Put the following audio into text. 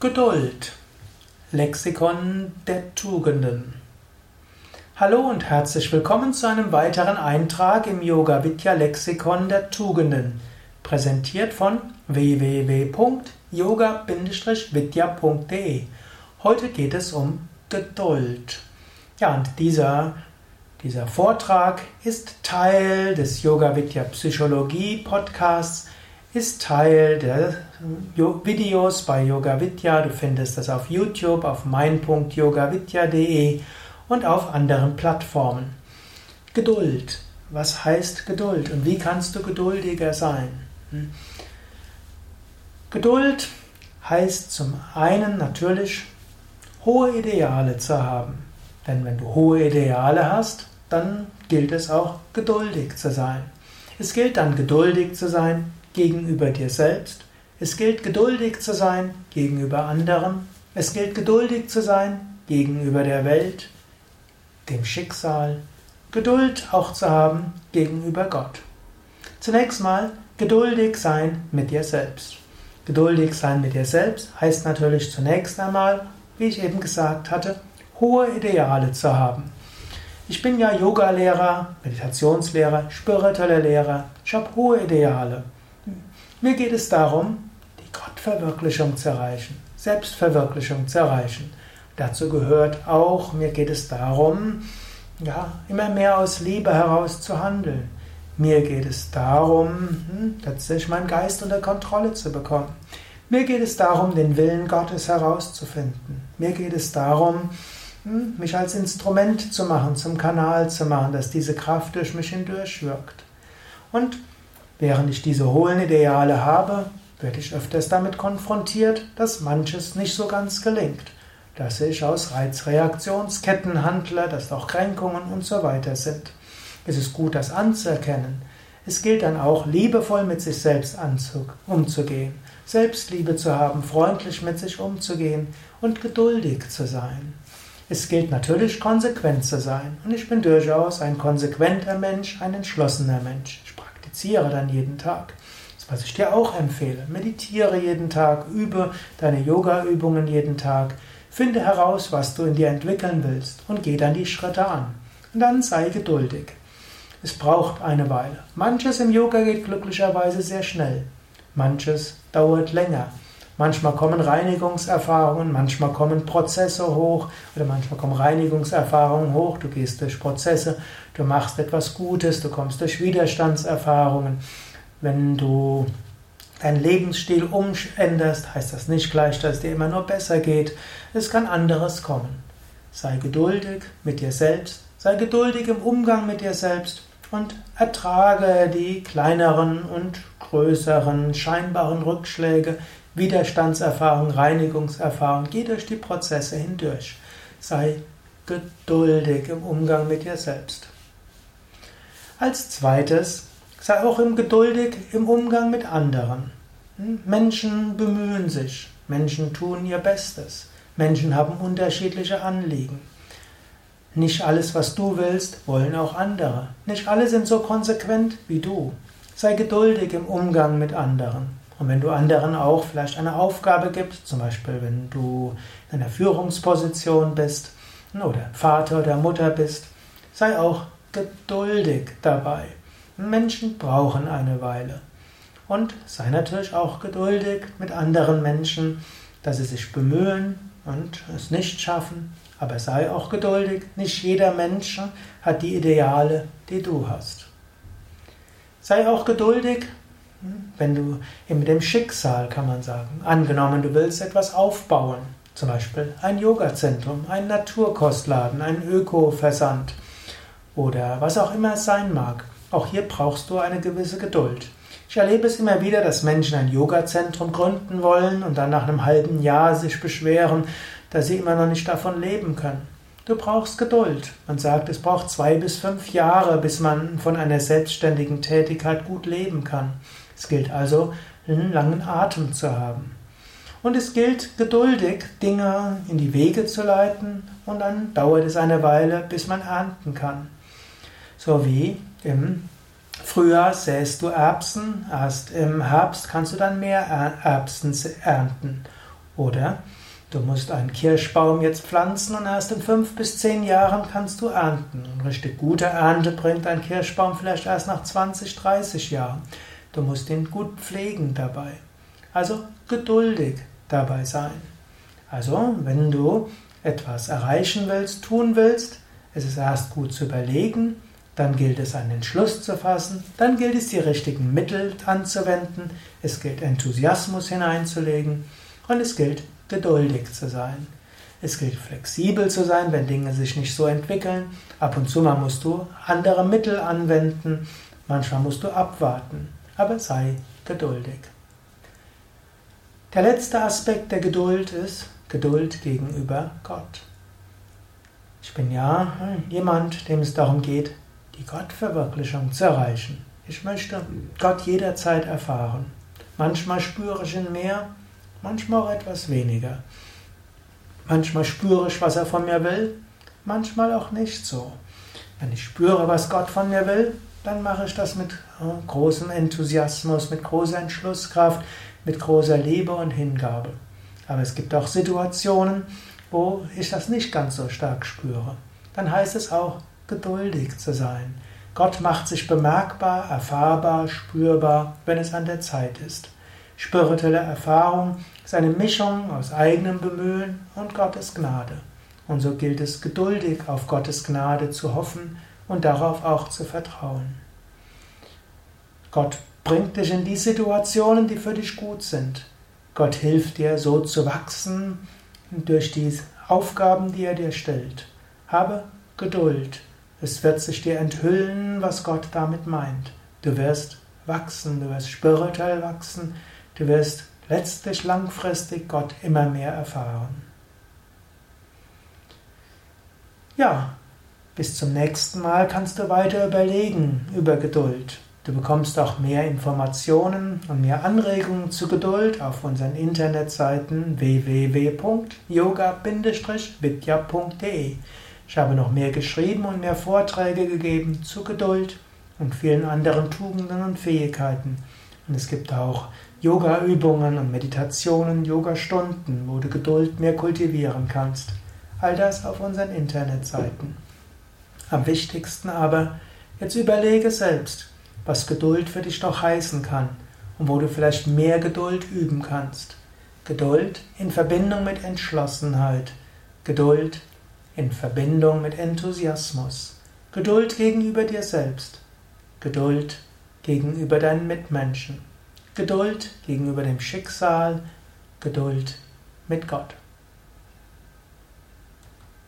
Geduld. Lexikon der Tugenden. Hallo und herzlich willkommen zu einem weiteren Eintrag im Yoga Vidya Lexikon der Tugenden, präsentiert von www.yoga-vidya.de. Heute geht es um Geduld. Ja, und dieser, dieser Vortrag ist Teil des Yoga Vidya Psychologie Podcasts ist Teil der Videos bei Yoga Vidya. Du findest das auf YouTube, auf mein.yogavidya.de und auf anderen Plattformen. Geduld. Was heißt Geduld und wie kannst du geduldiger sein? Hm? Geduld heißt zum einen natürlich hohe Ideale zu haben. Denn wenn du hohe Ideale hast, dann gilt es auch geduldig zu sein. Es gilt dann geduldig zu sein gegenüber dir selbst. Es gilt geduldig zu sein gegenüber anderen. Es gilt geduldig zu sein gegenüber der Welt, dem Schicksal. Geduld auch zu haben gegenüber Gott. Zunächst mal geduldig sein mit dir selbst. Geduldig sein mit dir selbst heißt natürlich zunächst einmal, wie ich eben gesagt hatte, hohe Ideale zu haben. Ich bin ja Yoga-Lehrer, Meditationslehrer, spiritueller Lehrer. Ich habe hohe Ideale. Mir geht es darum, die Gottverwirklichung zu erreichen, Selbstverwirklichung zu erreichen. Dazu gehört auch, mir geht es darum, ja, immer mehr aus Liebe heraus zu handeln. Mir geht es darum, hm, tatsächlich meinen Geist unter Kontrolle zu bekommen. Mir geht es darum, den Willen Gottes herauszufinden. Mir geht es darum, hm, mich als Instrument zu machen, zum Kanal zu machen, dass diese Kraft durch mich hindurch wirkt. Und Während ich diese hohen Ideale habe, werde ich öfters damit konfrontiert, dass manches nicht so ganz gelingt. Dass ich aus Reizreaktionsketten handle, dass auch Kränkungen und so weiter sind. Es ist gut, das anzuerkennen. Es gilt dann auch, liebevoll mit sich selbst umzugehen, Selbstliebe zu haben, freundlich mit sich umzugehen und geduldig zu sein. Es gilt natürlich, konsequent zu sein. Und ich bin durchaus ein konsequenter Mensch, ein entschlossener Mensch praktiziere dann jeden Tag. Das, was ich dir auch empfehle. Meditiere jeden Tag, übe deine Yoga-Übungen jeden Tag, finde heraus, was du in dir entwickeln willst und geh dann die Schritte an. Und dann sei geduldig. Es braucht eine Weile. Manches im Yoga geht glücklicherweise sehr schnell. Manches dauert länger. Manchmal kommen Reinigungserfahrungen, manchmal kommen Prozesse hoch oder manchmal kommen Reinigungserfahrungen hoch. Du gehst durch Prozesse, du machst etwas Gutes, du kommst durch Widerstandserfahrungen. Wenn du deinen Lebensstil umänderst, heißt das nicht gleich, dass es dir immer nur besser geht. Es kann anderes kommen. Sei geduldig mit dir selbst, sei geduldig im Umgang mit dir selbst und ertrage die kleineren und größeren scheinbaren Rückschläge, Widerstandserfahrung, Reinigungserfahrung. Geh durch die Prozesse hindurch. Sei geduldig im Umgang mit dir selbst. Als zweites, sei auch im geduldig im Umgang mit anderen. Hm? Menschen bemühen sich, Menschen tun ihr Bestes, Menschen haben unterschiedliche Anliegen. Nicht alles, was du willst, wollen auch andere. Nicht alle sind so konsequent wie du. Sei geduldig im Umgang mit anderen. Und wenn du anderen auch vielleicht eine Aufgabe gibst, zum Beispiel wenn du in einer Führungsposition bist oder Vater oder Mutter bist, sei auch geduldig dabei. Menschen brauchen eine Weile. Und sei natürlich auch geduldig mit anderen Menschen, dass sie sich bemühen und es nicht schaffen. Aber sei auch geduldig. Nicht jeder Mensch hat die Ideale, die du hast. Sei auch geduldig wenn du mit dem Schicksal, kann man sagen, angenommen, du willst etwas aufbauen, zum Beispiel ein Yogazentrum, ein Naturkostladen, ein Öko-Versand oder was auch immer es sein mag. Auch hier brauchst du eine gewisse Geduld. Ich erlebe es immer wieder, dass Menschen ein Yogazentrum gründen wollen und dann nach einem halben Jahr sich beschweren, dass sie immer noch nicht davon leben können. Du brauchst Geduld. Man sagt, es braucht zwei bis fünf Jahre, bis man von einer selbstständigen Tätigkeit gut leben kann. Es gilt also, einen langen Atem zu haben. Und es gilt, geduldig Dinge in die Wege zu leiten und dann dauert es eine Weile, bis man ernten kann. So wie im Frühjahr säst du Erbsen, erst im Herbst kannst du dann mehr Erbsen ernten. Oder du musst einen Kirschbaum jetzt pflanzen und erst in fünf bis zehn Jahren kannst du ernten. Und richtig gute Ernte bringt ein Kirschbaum vielleicht erst nach 20, 30 Jahren. Du musst ihn gut pflegen dabei. Also geduldig dabei sein. Also, wenn du etwas erreichen willst, tun willst, es ist erst gut zu überlegen, dann gilt es einen Entschluss zu fassen, dann gilt es die richtigen Mittel anzuwenden, es gilt Enthusiasmus hineinzulegen und es gilt geduldig zu sein. Es gilt flexibel zu sein, wenn Dinge sich nicht so entwickeln. Ab und zu mal musst du andere Mittel anwenden, manchmal musst du abwarten, aber sei geduldig. Der letzte Aspekt der Geduld ist Geduld gegenüber Gott. Ich bin ja jemand, dem es darum geht, die Gottverwirklichung zu erreichen. Ich möchte Gott jederzeit erfahren. Manchmal spüre ich ihn mehr, manchmal auch etwas weniger. Manchmal spüre ich, was er von mir will, manchmal auch nicht so. Wenn ich spüre, was Gott von mir will, dann mache ich das mit äh, großem Enthusiasmus, mit großer Entschlusskraft, mit großer Liebe und Hingabe. Aber es gibt auch Situationen, wo ich das nicht ganz so stark spüre. Dann heißt es auch, geduldig zu sein. Gott macht sich bemerkbar, erfahrbar, spürbar, wenn es an der Zeit ist. Spirituelle Erfahrung ist eine Mischung aus eigenem Bemühen und Gottes Gnade. Und so gilt es geduldig auf Gottes Gnade zu hoffen und darauf auch zu vertrauen. Gott bringt dich in die Situationen, die für dich gut sind. Gott hilft dir, so zu wachsen durch die Aufgaben, die er dir stellt. Habe Geduld. Es wird sich dir enthüllen, was Gott damit meint. Du wirst wachsen, du wirst spirituell wachsen, du wirst letztlich langfristig Gott immer mehr erfahren. Ja, bis zum nächsten Mal kannst du weiter überlegen über Geduld. Du bekommst auch mehr Informationen und mehr Anregungen zu Geduld auf unseren Internetseiten www.yoga-vidya.de. Ich habe noch mehr geschrieben und mehr Vorträge gegeben zu Geduld und vielen anderen Tugenden und Fähigkeiten. Und es gibt auch Yoga-Übungen und Meditationen, Yoga-Stunden, wo du Geduld mehr kultivieren kannst. All das auf unseren Internetseiten. Am wichtigsten aber, jetzt überlege selbst, was Geduld für dich doch heißen kann und wo du vielleicht mehr Geduld üben kannst. Geduld in Verbindung mit Entschlossenheit, Geduld in Verbindung mit Enthusiasmus, Geduld gegenüber dir selbst, Geduld gegenüber deinen Mitmenschen, Geduld gegenüber dem Schicksal, Geduld mit Gott.